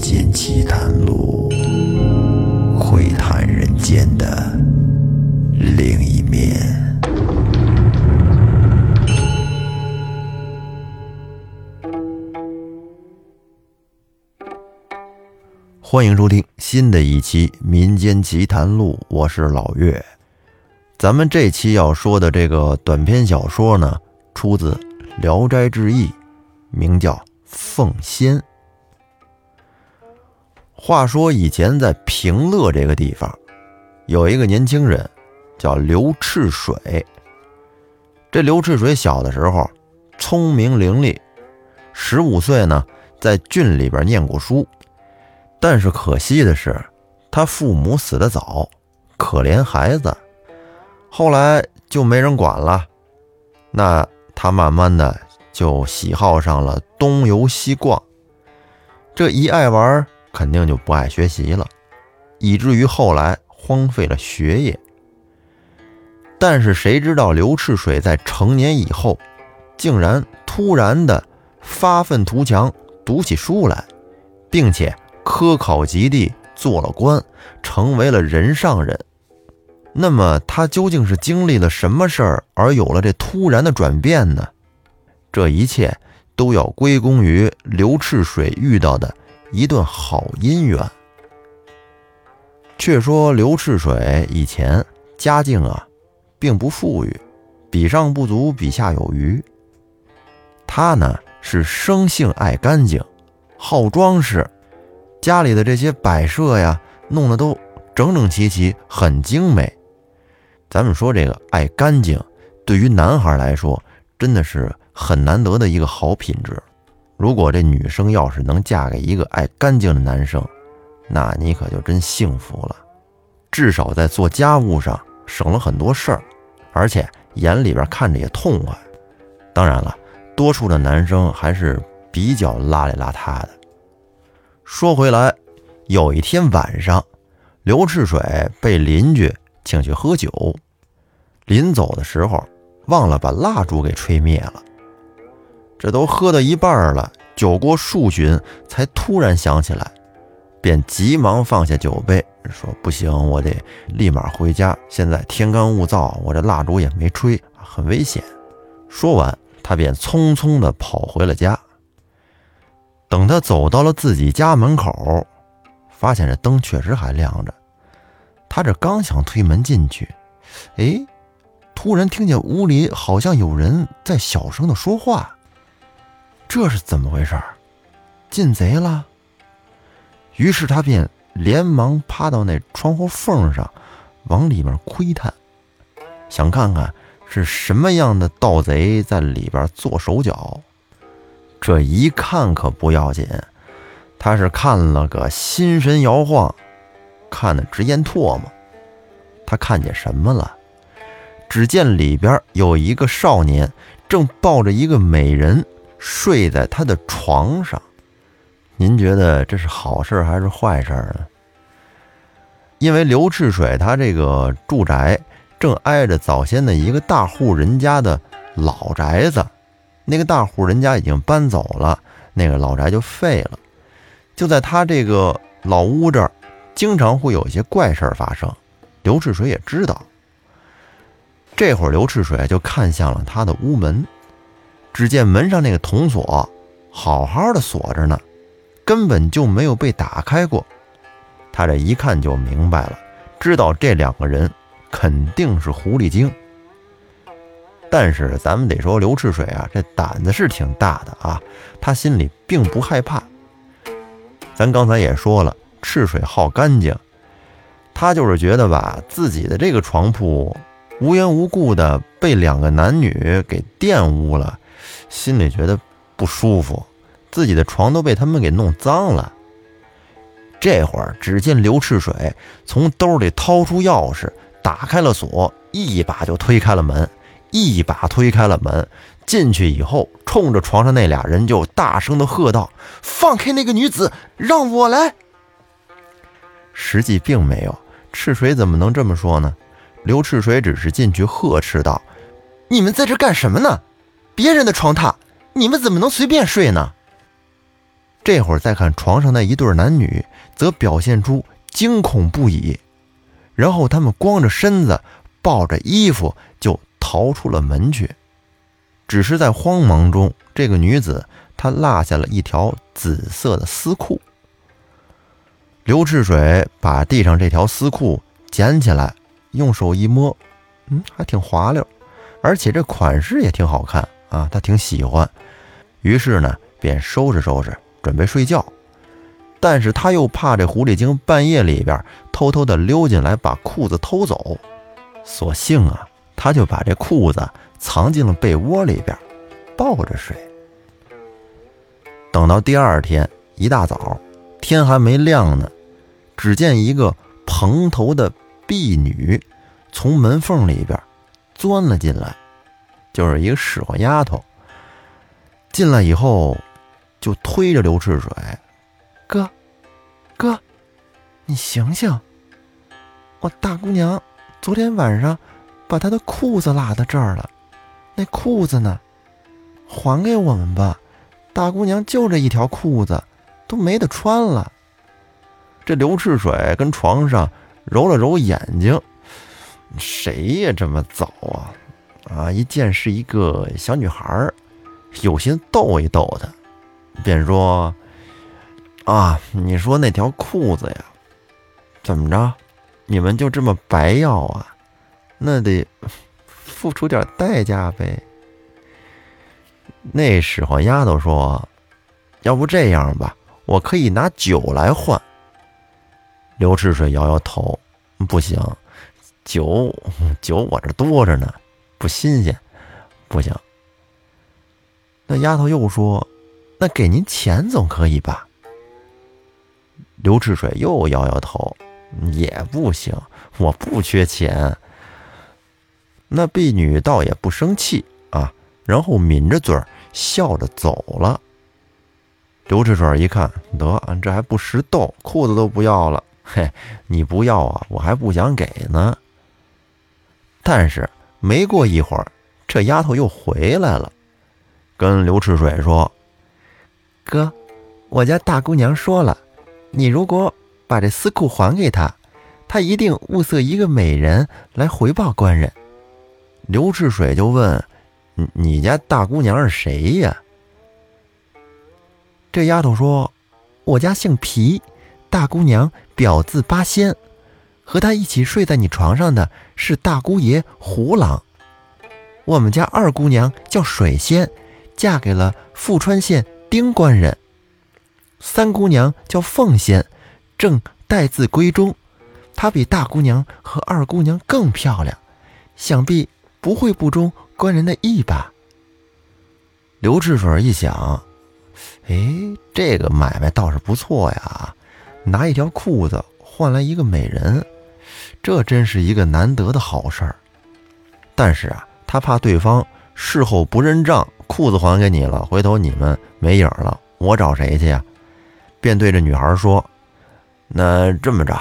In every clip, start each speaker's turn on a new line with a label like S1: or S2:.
S1: 间奇谈录，会谈人间的另一面。欢迎收听新的一期《民间奇谈录》，我是老岳。咱们这期要说的这个短篇小说呢，出自《聊斋志异》，名叫《凤仙》。话说以前在平乐这个地方，有一个年轻人叫刘赤水。这刘赤水小的时候聪明伶俐，十五岁呢在郡里边念过书，但是可惜的是，他父母死得早，可怜孩子。后来就没人管了，那他慢慢的就喜好上了东游西逛，这一爱玩，肯定就不爱学习了，以至于后来荒废了学业。但是谁知道刘赤水在成年以后，竟然突然的发愤图强，读起书来，并且科考及第，做了官，成为了人上人。那么他究竟是经历了什么事儿，而有了这突然的转变呢？这一切都要归功于刘赤水遇到的一段好姻缘。却说刘赤水以前家境啊，并不富裕，比上不足，比下有余。他呢是生性爱干净，好装饰，家里的这些摆设呀，弄得都整整齐齐，很精美。咱们说这个爱干净，对于男孩来说，真的是很难得的一个好品质。如果这女生要是能嫁给一个爱干净的男生，那你可就真幸福了。至少在做家务上省了很多事儿，而且眼里边看着也痛快。当然了，多数的男生还是比较邋里邋遢的。说回来，有一天晚上，刘赤水被邻居。请去喝酒，临走的时候忘了把蜡烛给吹灭了。这都喝到一半了，酒过数巡，才突然想起来，便急忙放下酒杯，说：“不行，我得立马回家。现在天干物燥，我这蜡烛也没吹，很危险。”说完，他便匆匆地跑回了家。等他走到了自己家门口，发现这灯确实还亮着。他这刚想推门进去，哎，突然听见屋里好像有人在小声的说话。这是怎么回事？进贼了？于是他便连忙趴到那窗户缝上，往里面窥探，想看看是什么样的盗贼在里边做手脚。这一看可不要紧，他是看了个心神摇晃。看得直咽唾沫，他看见什么了？只见里边有一个少年正抱着一个美人睡在他的床上。您觉得这是好事还是坏事呢？因为刘赤水他这个住宅正挨着早先的一个大户人家的老宅子，那个大户人家已经搬走了，那个老宅就废了。就在他这个老屋这儿。经常会有一些怪事儿发生，刘赤水也知道。这会儿，刘赤水就看向了他的屋门，只见门上那个铜锁好好的锁着呢，根本就没有被打开过。他这一看就明白了，知道这两个人肯定是狐狸精。但是咱们得说，刘赤水啊，这胆子是挺大的啊，他心里并不害怕。咱刚才也说了。赤水好干净，他就是觉得吧，自己的这个床铺无缘无故的被两个男女给玷污了，心里觉得不舒服，自己的床都被他们给弄脏了。这会儿，只见刘赤水从兜里掏出钥匙，打开了锁，一把就推开了门，一把推开了门，进去以后，冲着床上那俩人就大声的喝道：“放开那个女子，让我来！”实际并没有，赤水怎么能这么说呢？刘赤水只是进去呵斥道：“你们在这干什么呢？别人的床榻，你们怎么能随便睡呢？”这会儿再看床上那一对男女，则表现出惊恐不已。然后他们光着身子，抱着衣服就逃出了门去。只是在慌忙中，这个女子她落下了一条紫色的丝裤。刘赤水把地上这条丝裤捡起来，用手一摸，嗯，还挺滑溜，而且这款式也挺好看啊，他挺喜欢。于是呢，便收拾收拾，准备睡觉。但是他又怕这狐狸精半夜里边偷偷的溜进来把裤子偷走，索性啊，他就把这裤子藏进了被窝里边，抱着睡。等到第二天一大早，天还没亮呢，只见一个蓬头的婢女从门缝里边钻了进来，就是一个使唤丫头。进来以后，就推着刘赤水。哥，哥，你醒醒！我大姑娘昨天晚上把她的裤子落在这儿了，那裤子呢？还给我们吧！大姑娘就这一条裤子，都没得穿了。这刘赤水跟床上揉了揉眼睛，谁呀这么早啊？啊！一见是一个小女孩儿，有心逗一逗她，便说。啊，你说那条裤子呀，怎么着？你们就这么白要啊？那得付出点代价呗。那使唤丫头说：“要不这样吧，我可以拿酒来换。”刘赤水摇摇头：“不行，酒酒我这多着呢，不新鲜，不行。”那丫头又说：“那给您钱总可以吧？”刘赤水又摇摇头，也不行，我不缺钱。那婢女倒也不生气啊，然后抿着嘴笑着走了。刘赤水一看，得这还不识逗，裤子都不要了。嘿，你不要啊，我还不想给呢。但是没过一会儿，这丫头又回来了，跟刘赤水说：“哥，我家大姑娘说了。”你如果把这丝裤还给她，她一定物色一个美人来回报官人。刘赤水就问：“你你家大姑娘是谁呀？”这丫头说：“我家姓皮，大姑娘表字八仙，和他一起睡在你床上的是大姑爷胡郎。我们家二姑娘叫水仙，嫁给了富川县丁官人。”三姑娘叫凤仙，正待字闺中。她比大姑娘和二姑娘更漂亮，想必不会不中官人的意吧？刘志水一想，哎，这个买卖倒是不错呀，拿一条裤子换来一个美人，这真是一个难得的好事儿。但是啊，他怕对方事后不认账，裤子还给你了，回头你们没影了，我找谁去呀？便对着女孩说：“那这么着，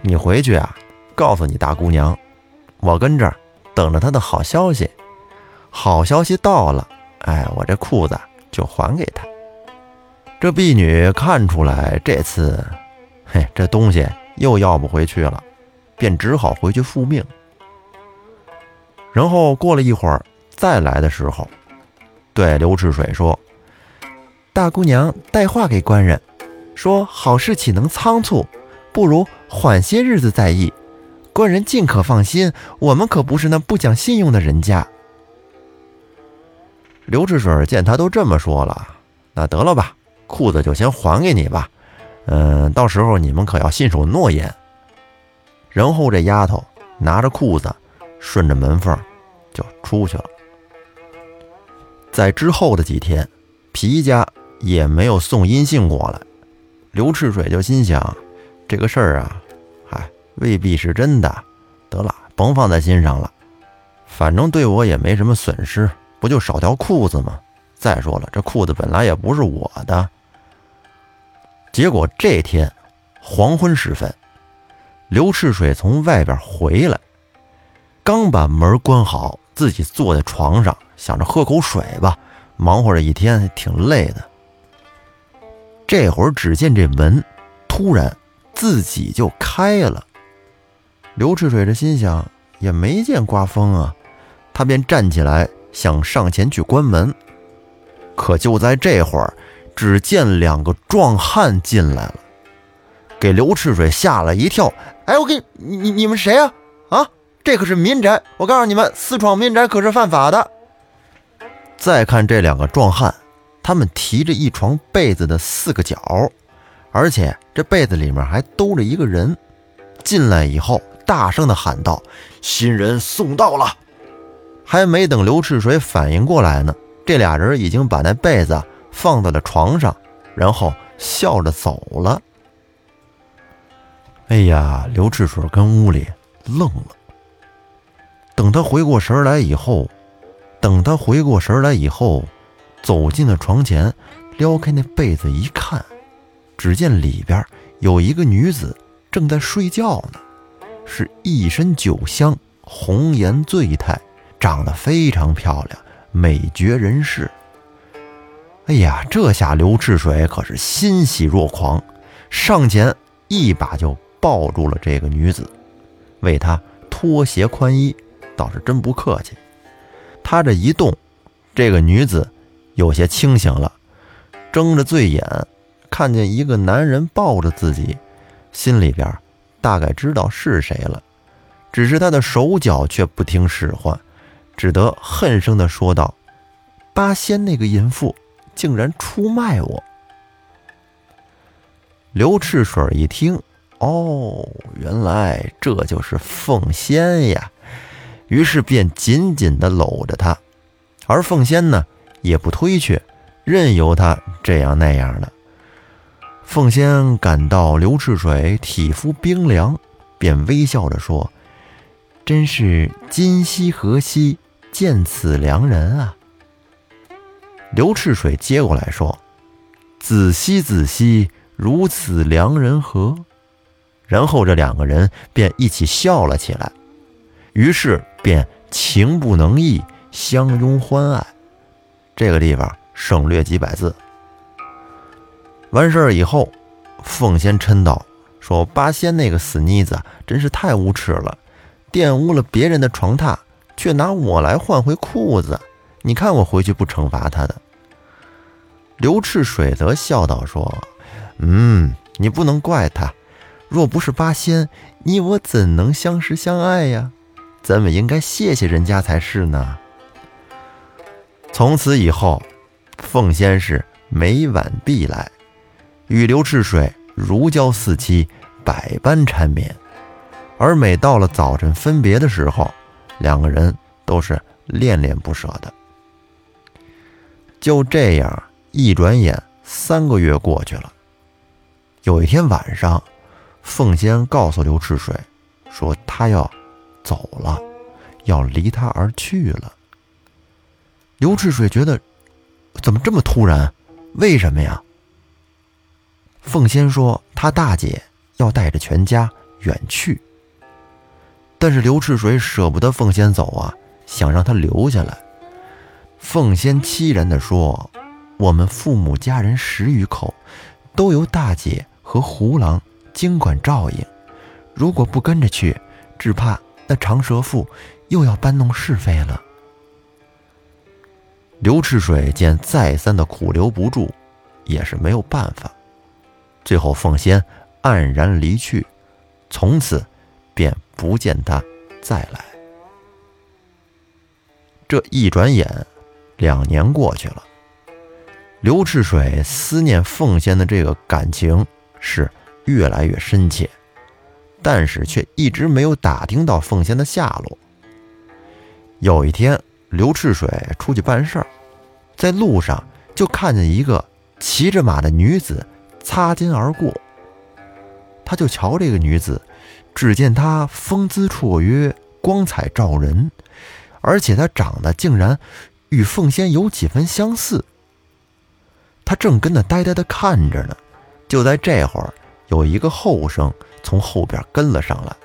S1: 你回去啊，告诉你大姑娘，我跟这儿等着她的好消息。好消息到了，哎，我这裤子就还给她。”这婢女看出来这次，嘿，这东西又要不回去了，便只好回去复命。然后过了一会儿，再来的时候，对刘赤水说：“大姑娘带话给官人。”说好事岂能仓促，不如缓些日子再议。官人尽可放心，我们可不是那不讲信用的人家。刘志水见他都这么说了，那得了吧，裤子就先还给你吧。嗯，到时候你们可要信守诺言。然后这丫头拿着裤子，顺着门缝就出去了。在之后的几天，皮家也没有送音信过来。刘赤水就心想，这个事儿啊，哎，未必是真的。得了，甭放在心上了，反正对我也没什么损失，不就少条裤子吗？再说了，这裤子本来也不是我的。结果这天黄昏时分，刘赤水从外边回来，刚把门关好，自己坐在床上，想着喝口水吧，忙活了一天挺累的。这会儿只见这门突然自己就开了。刘赤水这心想，也没见刮风啊，他便站起来想上前去关门。可就在这会儿，只见两个壮汉进来了，给刘赤水吓了一跳。哎，我给你你你们谁呀？啊，这可是民宅，我告诉你们，私闯民宅可是犯法的。再看这两个壮汉，他们提着一床被子的四个角，而且这被子里面还兜着一个人。进来以后。大声的喊道：“新人送到了！”还没等刘赤水反应过来呢，这俩人已经把那被子放在了床上，然后笑着走了。哎呀，刘赤水跟屋里愣了。等他回过神来以后，等他回过神来以后，走进了床前，撩开那被子一看，只见里边有一个女子正在睡觉呢。是一身酒香，红颜醉态，长得非常漂亮，美绝人世。哎呀，这下刘赤水可是欣喜若狂，上前一把就抱住了这个女子，为她脱鞋宽衣，倒是真不客气。他这一动，这个女子有些清醒了，睁着醉眼，看见一个男人抱着自己，心里边。大概知道是谁了，只是他的手脚却不听使唤，只得恨声地说道：“八仙那个淫妇竟然出卖我！”刘赤水一听，哦，原来这就是凤仙呀，于是便紧紧地搂着她，而凤仙呢，也不推却，任由他这样那样的。凤仙感到刘赤水体肤冰凉，便微笑着说：“真是今夕何夕见此良人啊！”刘赤水接过来说：“子兮子兮，如此良人何？”然后这两个人便一起笑了起来，于是便情不能抑，相拥欢爱。这个地方省略几百字。完事儿以后，凤仙嗔道：“说八仙那个死妮子真是太无耻了，玷污了别人的床榻，却拿我来换回裤子。你看我回去不惩罚他的。”刘赤水则笑道：“说，嗯，你不能怪他。若不是八仙，你我怎能相识相爱呀？咱们应该谢谢人家才是呢。”从此以后，凤仙是每晚必来。与刘赤水如胶似漆，百般缠绵，而每到了早晨分别的时候，两个人都是恋恋不舍的。就这样，一转眼三个月过去了。有一天晚上，凤仙告诉刘赤水，说他要走了，要离他而去了。刘赤水觉得，怎么这么突然？为什么呀？凤仙说：“她大姐要带着全家远去，但是刘赤水舍不得凤仙走啊，想让她留下来。”凤仙凄然地说：“我们父母家人十余口，都由大姐和胡郎经管照应。如果不跟着去，只怕那长舌妇又要搬弄是非了。”刘赤水见再三的苦留不住，也是没有办法。最后，凤仙黯然离去，从此便不见他再来。这一转眼，两年过去了。刘赤水思念凤仙的这个感情是越来越深切，但是却一直没有打听到凤仙的下落。有一天，刘赤水出去办事儿，在路上就看见一个骑着马的女子。擦肩而过，他就瞧这个女子，只见她风姿绰约，光彩照人，而且她长得竟然与凤仙有几分相似。他正跟那呆呆的看着呢，就在这会儿，有一个后生从后边跟了上来。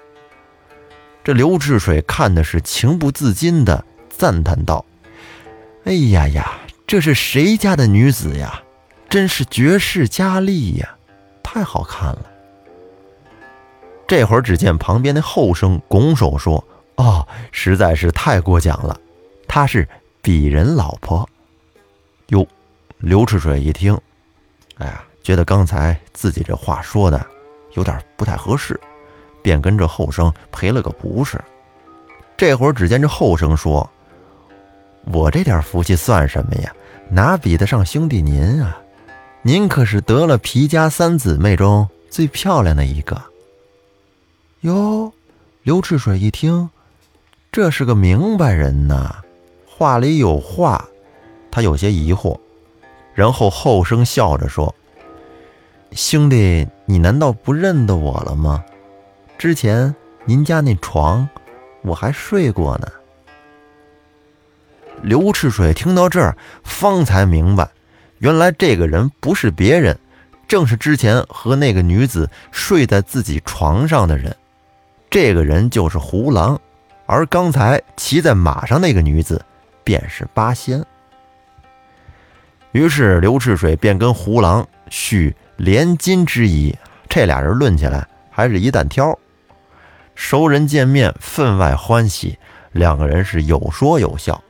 S1: 这刘志水看的是情不自禁的赞叹道：“哎呀呀，这是谁家的女子呀？”真是绝世佳丽呀，太好看了。这会儿，只见旁边的后生拱手说：“哦，实在是太过奖了，她是鄙人老婆。”哟，刘赤水一听，哎呀，觉得刚才自己这话说的有点不太合适，便跟这后生赔了个不是。这会儿，只见这后生说：“我这点福气算什么呀？哪比得上兄弟您啊？”您可是得了皮家三姊妹中最漂亮的一个。哟，刘赤水一听，这是个明白人呐，话里有话，他有些疑惑，然后后生笑着说：“兄弟，你难道不认得我了吗？之前您家那床，我还睡过呢。”刘赤水听到这儿，方才明白。原来这个人不是别人，正是之前和那个女子睡在自己床上的人。这个人就是胡狼，而刚才骑在马上那个女子便是八仙。于是刘赤水便跟胡狼续连金之谊。这俩人论起来还是一担挑。熟人见面，分外欢喜，两个人是有说有笑。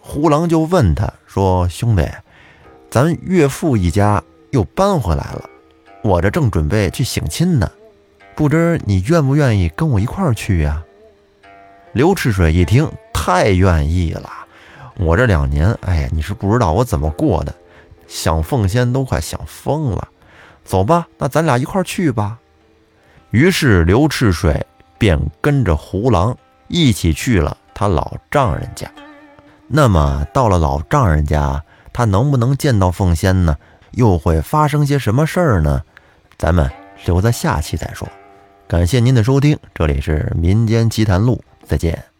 S1: 胡狼就问他说：“兄弟。”咱岳父一家又搬回来了，我这正准备去省亲呢，不知你愿不愿意跟我一块儿去呀？刘赤水一听，太愿意了。我这两年，哎呀，你是不知道我怎么过的，想凤仙都快想疯了。走吧，那咱俩一块儿去吧。于是刘赤水便跟着胡狼一起去了他老丈人家。那么到了老丈人家。他能不能见到凤仙呢？又会发生些什么事儿呢？咱们留在下期再说。感谢您的收听，这里是民间奇谈录，再见。